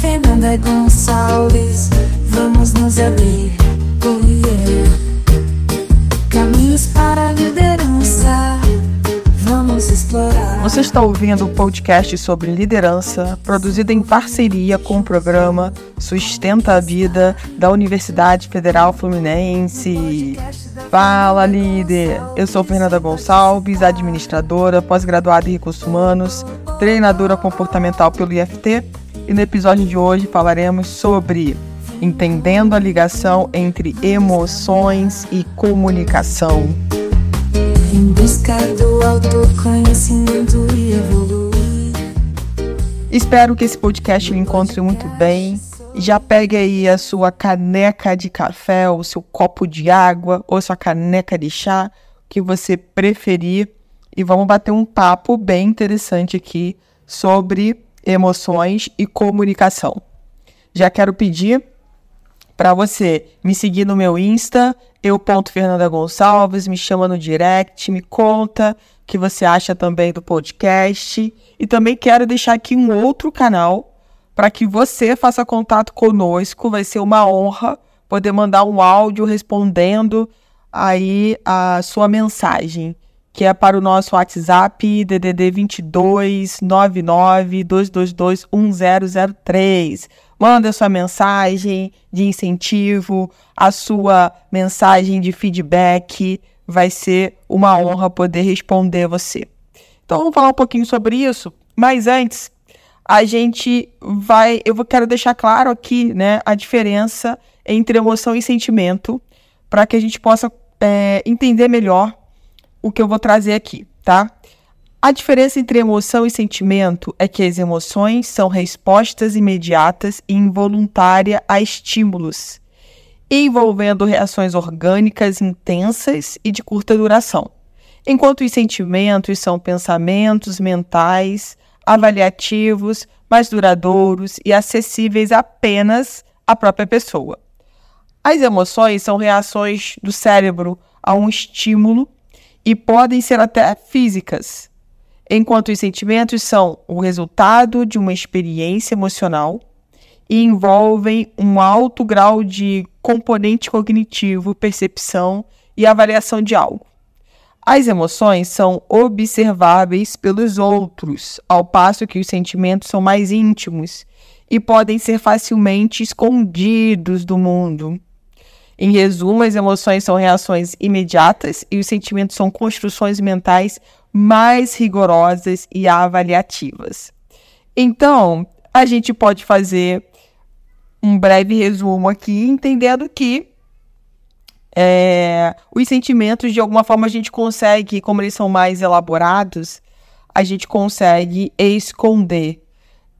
Fernanda Gonçalves, vamos nos abrir. Oh yeah. Caminhos para a liderança, vamos explorar. Você está ouvindo o podcast sobre liderança, produzido em parceria com o programa Sustenta a Vida da Universidade Federal Fluminense. Fala, líder! Eu sou Fernanda Gonçalves, administradora, pós-graduada em recursos humanos, treinadora comportamental pelo IFT, e no episódio de hoje falaremos sobre entendendo a ligação entre emoções e comunicação. Em busca do autoconhecimento e evoluir. Espero que esse podcast lhe encontre muito bem. Já pegue aí a sua caneca de café, ou seu copo de água, ou sua caneca de chá, que você preferir, e vamos bater um papo bem interessante aqui sobre emoções e comunicação. Já quero pedir para você me seguir no meu Insta, eu.fernanda Gonçalves, me chama no direct, me conta o que você acha também do podcast. E também quero deixar aqui um outro canal para que você faça contato conosco. Vai ser uma honra poder mandar um áudio respondendo aí a sua mensagem, que é para o nosso WhatsApp DDD 22 99 222 1003 manda sua mensagem de incentivo, a sua mensagem de feedback. Vai ser uma honra poder responder você. Então vamos falar um pouquinho sobre isso, mas antes a gente vai, eu quero deixar claro aqui, né, a diferença entre emoção e sentimento, para que a gente possa é, entender melhor o que eu vou trazer aqui, tá? A diferença entre emoção e sentimento é que as emoções são respostas imediatas e involuntárias a estímulos, envolvendo reações orgânicas intensas e de curta duração, enquanto os sentimentos são pensamentos mentais, avaliativos, mais duradouros e acessíveis apenas à própria pessoa. As emoções são reações do cérebro a um estímulo e podem ser até físicas enquanto os sentimentos são o resultado de uma experiência emocional e envolvem um alto grau de componente cognitivo, percepção e avaliação de algo. As emoções são observáveis pelos outros, ao passo que os sentimentos são mais íntimos e podem ser facilmente escondidos do mundo. Em resumo, as emoções são reações imediatas e os sentimentos são construções mentais mais rigorosas e avaliativas. Então, a gente pode fazer um breve resumo aqui, entendendo que é, os sentimentos, de alguma forma, a gente consegue, como eles são mais elaborados, a gente consegue esconder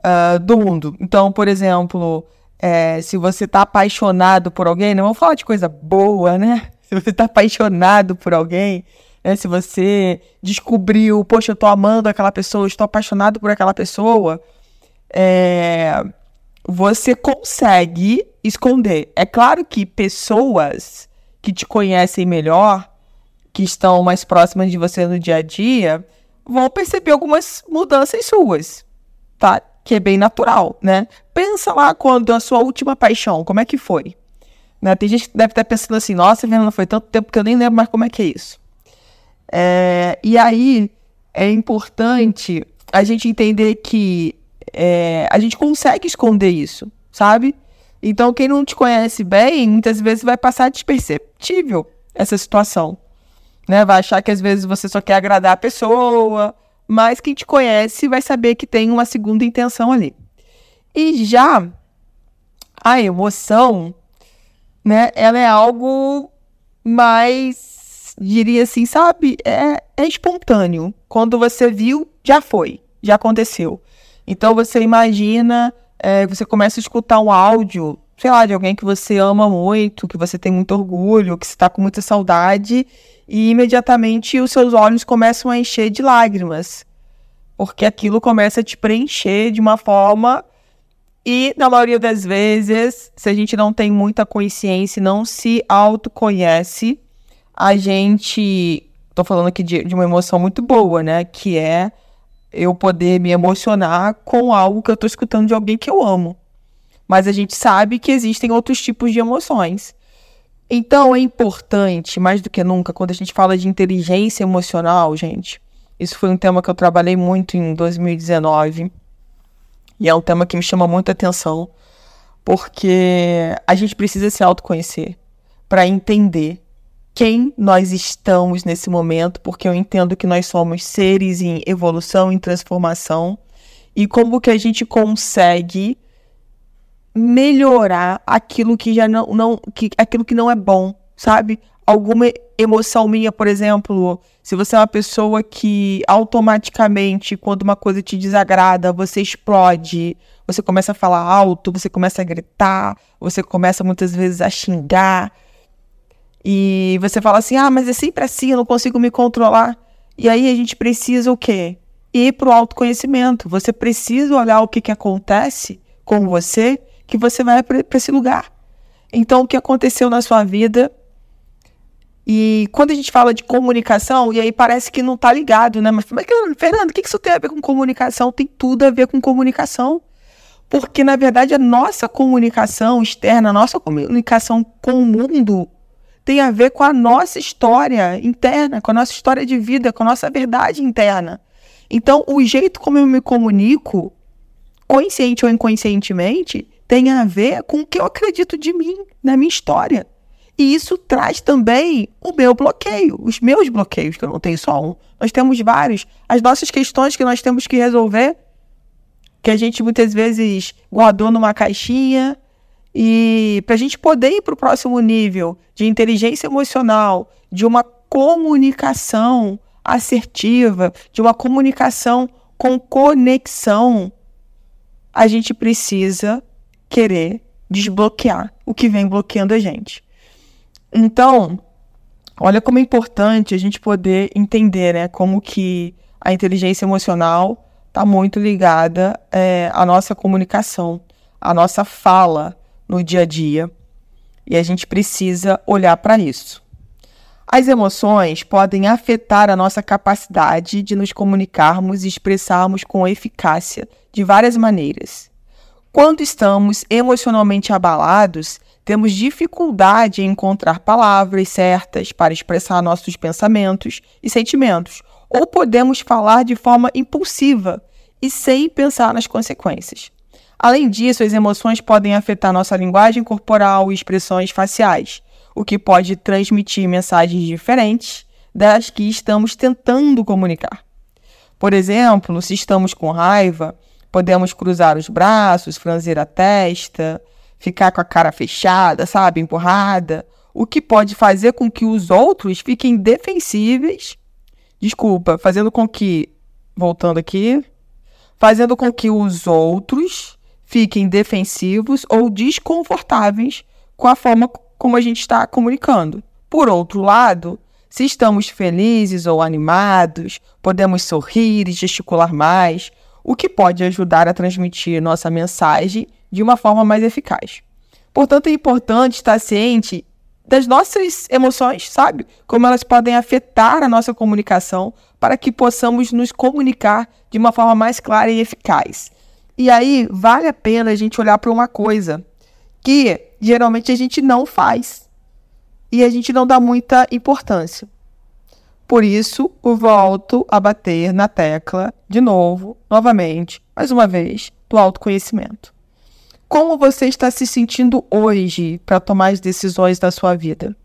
uh, do mundo. Então, por exemplo, é, se você está apaixonado por alguém, não vamos falar de coisa boa, né? Se você está apaixonado por alguém, né? Se você descobriu, poxa, eu tô amando aquela pessoa, estou apaixonado por aquela pessoa, é, você consegue esconder. É claro que pessoas que te conhecem melhor, que estão mais próximas de você no dia a dia, vão perceber algumas mudanças suas, tá? Que é bem natural, né? Pensa lá quando a sua última paixão, como é que foi? Né? Tem gente que deve estar pensando assim, nossa, Fernanda, foi tanto tempo que eu nem lembro mais como é que é isso. É, e aí é importante a gente entender que é, a gente consegue esconder isso, sabe? Então, quem não te conhece bem, muitas vezes vai passar desperceptível essa situação. Né? Vai achar que às vezes você só quer agradar a pessoa, mas quem te conhece vai saber que tem uma segunda intenção ali. E já a emoção, né, ela é algo mais diria assim, sabe? É, é espontâneo. Quando você viu, já foi, já aconteceu. Então você imagina, é, você começa a escutar um áudio, sei lá, de alguém que você ama muito, que você tem muito orgulho, que você está com muita saudade, e imediatamente os seus olhos começam a encher de lágrimas. Porque aquilo começa a te preencher de uma forma. E, na maioria das vezes, se a gente não tem muita consciência, não se autoconhece, a gente. Tô falando aqui de, de uma emoção muito boa, né? Que é eu poder me emocionar com algo que eu tô escutando de alguém que eu amo. mas a gente sabe que existem outros tipos de emoções. Então é importante, mais do que nunca, quando a gente fala de inteligência emocional, gente. Isso foi um tema que eu trabalhei muito em 2019. E é um tema que me chama muita atenção, porque a gente precisa se autoconhecer para entender quem nós estamos nesse momento, porque eu entendo que nós somos seres em evolução, em transformação, e como que a gente consegue melhorar aquilo que já não, não que, aquilo que não é bom, sabe? Alguma emoção minha, por exemplo, se você é uma pessoa que automaticamente, quando uma coisa te desagrada, você explode, você começa a falar alto, você começa a gritar, você começa muitas vezes a xingar, e você fala assim: ah, mas é sempre assim, eu não consigo me controlar. E aí a gente precisa o quê? Ir para o autoconhecimento. Você precisa olhar o que, que acontece com você que você vai para esse lugar. Então, o que aconteceu na sua vida. E quando a gente fala de comunicação, e aí parece que não está ligado, né? Mas, mas Fernando, o que isso tem a ver com comunicação? Tem tudo a ver com comunicação. Porque, na verdade, a nossa comunicação externa, a nossa comunicação com o mundo tem a ver com a nossa história interna, com a nossa história de vida, com a nossa verdade interna. Então, o jeito como eu me comunico, consciente ou inconscientemente, tem a ver com o que eu acredito de mim, na minha história. E isso traz também o meu bloqueio, os meus bloqueios, que eu não tenho só um. Nós temos vários. As nossas questões que nós temos que resolver, que a gente muitas vezes guardou numa caixinha. E para a gente poder ir para o próximo nível de inteligência emocional, de uma comunicação assertiva, de uma comunicação com conexão, a gente precisa querer desbloquear o que vem bloqueando a gente. Então, olha como é importante a gente poder entender, né, como que a inteligência emocional está muito ligada é, à nossa comunicação, à nossa fala no dia a dia. E a gente precisa olhar para isso. As emoções podem afetar a nossa capacidade de nos comunicarmos e expressarmos com eficácia de várias maneiras. Quando estamos emocionalmente abalados, temos dificuldade em encontrar palavras certas para expressar nossos pensamentos e sentimentos, ou podemos falar de forma impulsiva e sem pensar nas consequências. Além disso, as emoções podem afetar nossa linguagem corporal e expressões faciais, o que pode transmitir mensagens diferentes das que estamos tentando comunicar. Por exemplo, se estamos com raiva, Podemos cruzar os braços, franzir a testa, ficar com a cara fechada, sabe, empurrada, o que pode fazer com que os outros fiquem defensíveis. Desculpa, fazendo com que, voltando aqui, fazendo com que os outros fiquem defensivos ou desconfortáveis com a forma como a gente está comunicando. Por outro lado, se estamos felizes ou animados, podemos sorrir e gesticular mais, o que pode ajudar a transmitir nossa mensagem de uma forma mais eficaz. Portanto, é importante estar ciente das nossas emoções, sabe? Como elas podem afetar a nossa comunicação para que possamos nos comunicar de uma forma mais clara e eficaz. E aí, vale a pena a gente olhar para uma coisa que geralmente a gente não faz e a gente não dá muita importância. Por isso, volto a bater na tecla, de novo, novamente, mais uma vez, do autoconhecimento. Como você está se sentindo hoje para tomar as decisões da sua vida?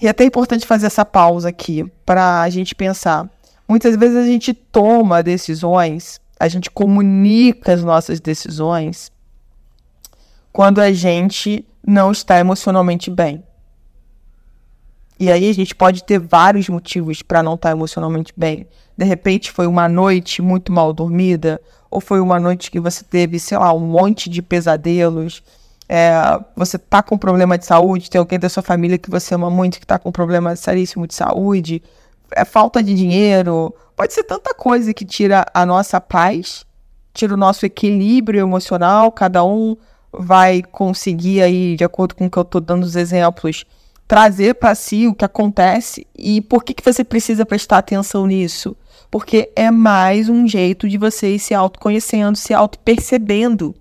E é até importante fazer essa pausa aqui para a gente pensar. Muitas vezes a gente toma decisões, a gente comunica as nossas decisões quando a gente não está emocionalmente bem. E aí a gente pode ter vários motivos para não estar tá emocionalmente bem. De repente foi uma noite muito mal dormida, ou foi uma noite que você teve, sei lá, um monte de pesadelos. É, você tá com problema de saúde, tem alguém da sua família que você ama muito que está com problema seríssimo de saúde, é falta de dinheiro, pode ser tanta coisa que tira a nossa paz, tira o nosso equilíbrio emocional, cada um vai conseguir aí, de acordo com o que eu estou dando os exemplos, trazer para si o que acontece e por que, que você precisa prestar atenção nisso. porque é mais um jeito de você ir se autoconhecendo, se auto-percebendo.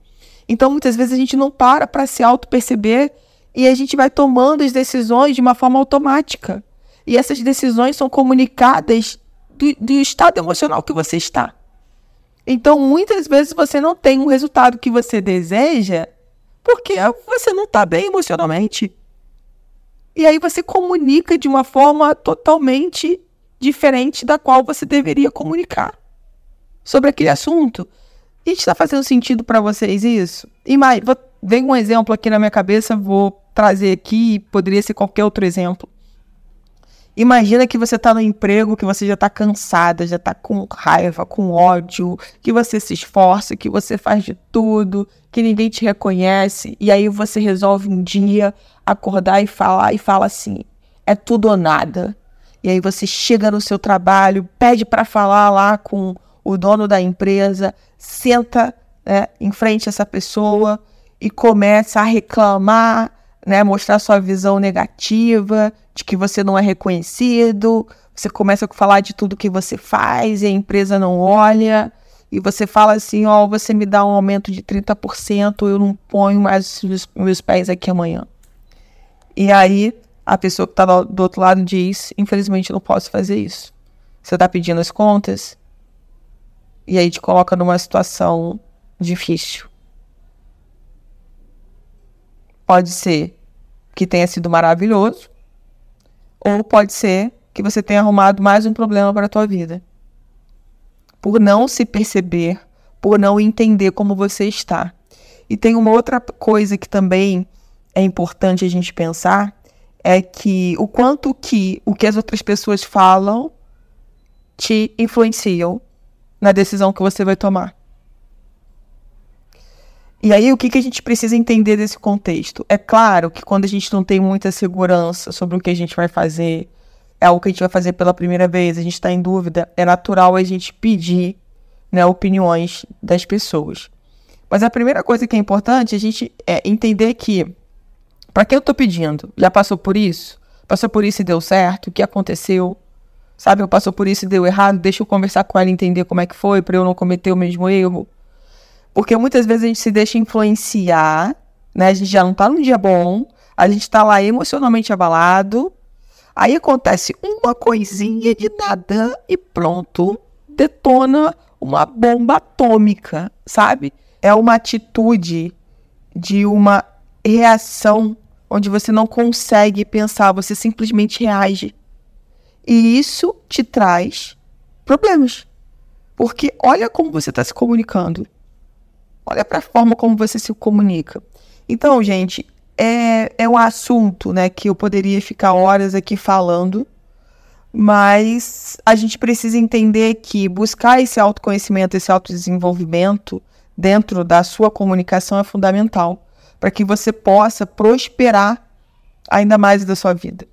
Então, muitas vezes a gente não para para se auto-perceber e a gente vai tomando as decisões de uma forma automática. E essas decisões são comunicadas do, do estado emocional que você está. Então, muitas vezes você não tem um resultado que você deseja porque você não está bem emocionalmente. E aí você comunica de uma forma totalmente diferente da qual você deveria comunicar sobre aquele assunto. E está fazendo sentido para vocês isso? E mais, vem um exemplo aqui na minha cabeça, vou trazer aqui, poderia ser qualquer outro exemplo. Imagina que você está no emprego, que você já está cansada, já está com raiva, com ódio, que você se esforça, que você faz de tudo, que ninguém te reconhece, e aí você resolve um dia acordar e falar e fala assim: é tudo ou nada. E aí você chega no seu trabalho, pede para falar lá com o dono da empresa, senta né, em frente a essa pessoa e começa a reclamar, né, mostrar sua visão negativa de que você não é reconhecido, você começa a falar de tudo que você faz e a empresa não olha, e você fala assim, ó, oh, você me dá um aumento de 30%, eu não ponho mais os meus pés aqui amanhã. E aí a pessoa que está do outro lado diz, infelizmente não posso fazer isso. Você está pedindo as contas, e aí te coloca numa situação difícil. Pode ser que tenha sido maravilhoso, ou pode ser que você tenha arrumado mais um problema para a tua vida. Por não se perceber, por não entender como você está. E tem uma outra coisa que também é importante a gente pensar, é que o quanto que o que as outras pessoas falam te influenciam na decisão que você vai tomar. E aí, o que, que a gente precisa entender desse contexto? É claro que quando a gente não tem muita segurança sobre o que a gente vai fazer, é algo que a gente vai fazer pela primeira vez, a gente está em dúvida, é natural a gente pedir né, opiniões das pessoas. Mas a primeira coisa que é importante é a gente é entender que, para que eu estou pedindo? Já passou por isso? Passou por isso e deu certo? O que aconteceu? Sabe, eu passou por isso e deu errado? Deixa eu conversar com ela e entender como é que foi, para eu não cometer o mesmo erro. Porque muitas vezes a gente se deixa influenciar, né? A gente já não tá num dia bom, a gente tá lá emocionalmente abalado. Aí acontece uma coisinha de nada e pronto, detona uma bomba atômica, sabe? É uma atitude de uma reação onde você não consegue pensar, você simplesmente reage. E isso te traz problemas. Porque olha como você está se comunicando. Olha para a forma como você se comunica. Então, gente, é, é um assunto né, que eu poderia ficar horas aqui falando, mas a gente precisa entender que buscar esse autoconhecimento, esse autodesenvolvimento dentro da sua comunicação é fundamental para que você possa prosperar ainda mais da sua vida.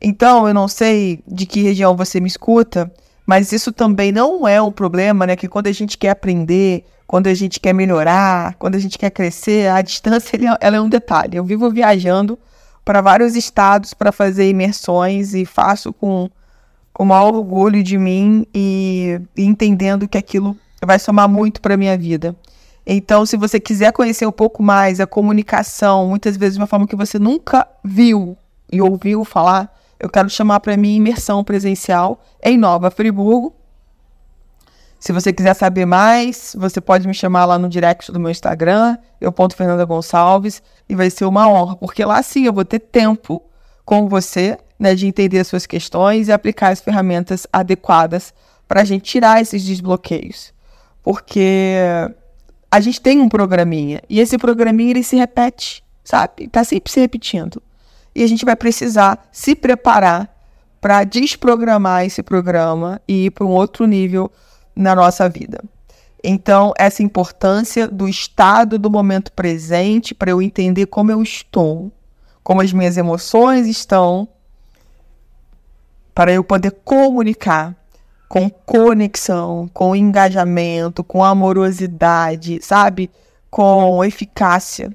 Então, eu não sei de que região você me escuta, mas isso também não é um problema, né? Que quando a gente quer aprender, quando a gente quer melhorar, quando a gente quer crescer, a distância ela é um detalhe. Eu vivo viajando para vários estados para fazer imersões e faço com, com o maior orgulho de mim e, e entendendo que aquilo vai somar muito para minha vida. Então, se você quiser conhecer um pouco mais a comunicação, muitas vezes de uma forma que você nunca viu e ouviu falar, eu quero chamar para mim imersão presencial em Nova Friburgo, se você quiser saber mais, você pode me chamar lá no direct do meu Instagram, eu ponto Fernanda Gonçalves, e vai ser uma honra, porque lá sim eu vou ter tempo com você, né, de entender as suas questões e aplicar as ferramentas adequadas para a gente tirar esses desbloqueios. Porque a gente tem um programinha, e esse programinha ele se repete, sabe? Está sempre se repetindo. E a gente vai precisar se preparar para desprogramar esse programa e ir para um outro nível na nossa vida. Então, essa importância do estado do momento presente para eu entender como eu estou, como as minhas emoções estão, para eu poder comunicar com conexão, com engajamento, com amorosidade, sabe? Com eficácia.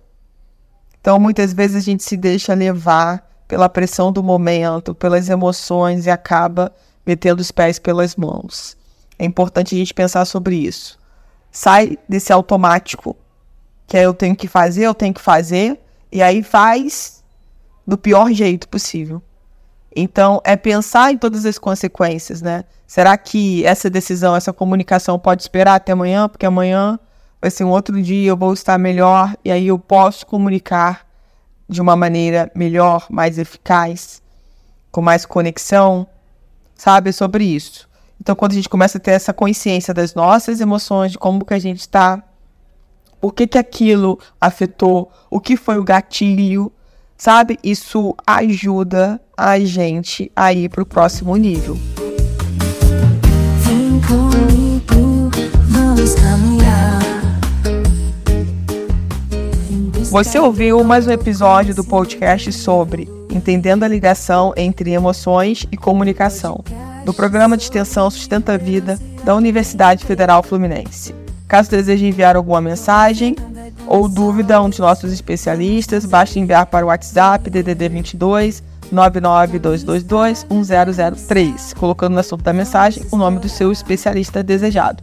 Então, muitas vezes a gente se deixa levar pela pressão do momento, pelas emoções e acaba metendo os pés pelas mãos. É importante a gente pensar sobre isso. Sai desse automático que é eu tenho que fazer, eu tenho que fazer, e aí faz do pior jeito possível. Então, é pensar em todas as consequências, né? Será que essa decisão, essa comunicação pode esperar até amanhã? Porque amanhã vai ser um outro dia, eu vou estar melhor e aí eu posso comunicar de uma maneira melhor, mais eficaz, com mais conexão, sabe? Sobre isso. Então, quando a gente começa a ter essa consciência das nossas emoções, de como que a gente está, por que que aquilo afetou, o que foi o gatilho, sabe? Isso ajuda a gente a ir para o próximo nível. Vem comigo, vamos caminhar. Você ouviu mais um episódio do podcast sobre Entendendo a ligação entre emoções e comunicação, do programa de extensão Sustenta a Vida da Universidade Federal Fluminense. Caso deseje enviar alguma mensagem ou dúvida a um de nossos especialistas, basta enviar para o WhatsApp DDD 22 99222 1003, colocando na sua da mensagem o nome do seu especialista desejado.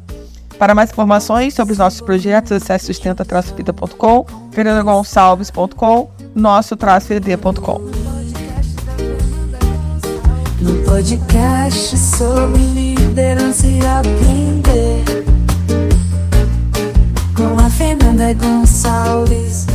Para mais informações sobre os nossos projetos, acesse sustenta-vida.com, fernandogonçalves.com, nosso-ed.com. No podcast sobre liderança e aprender. Com a Fernanda Gonçalves.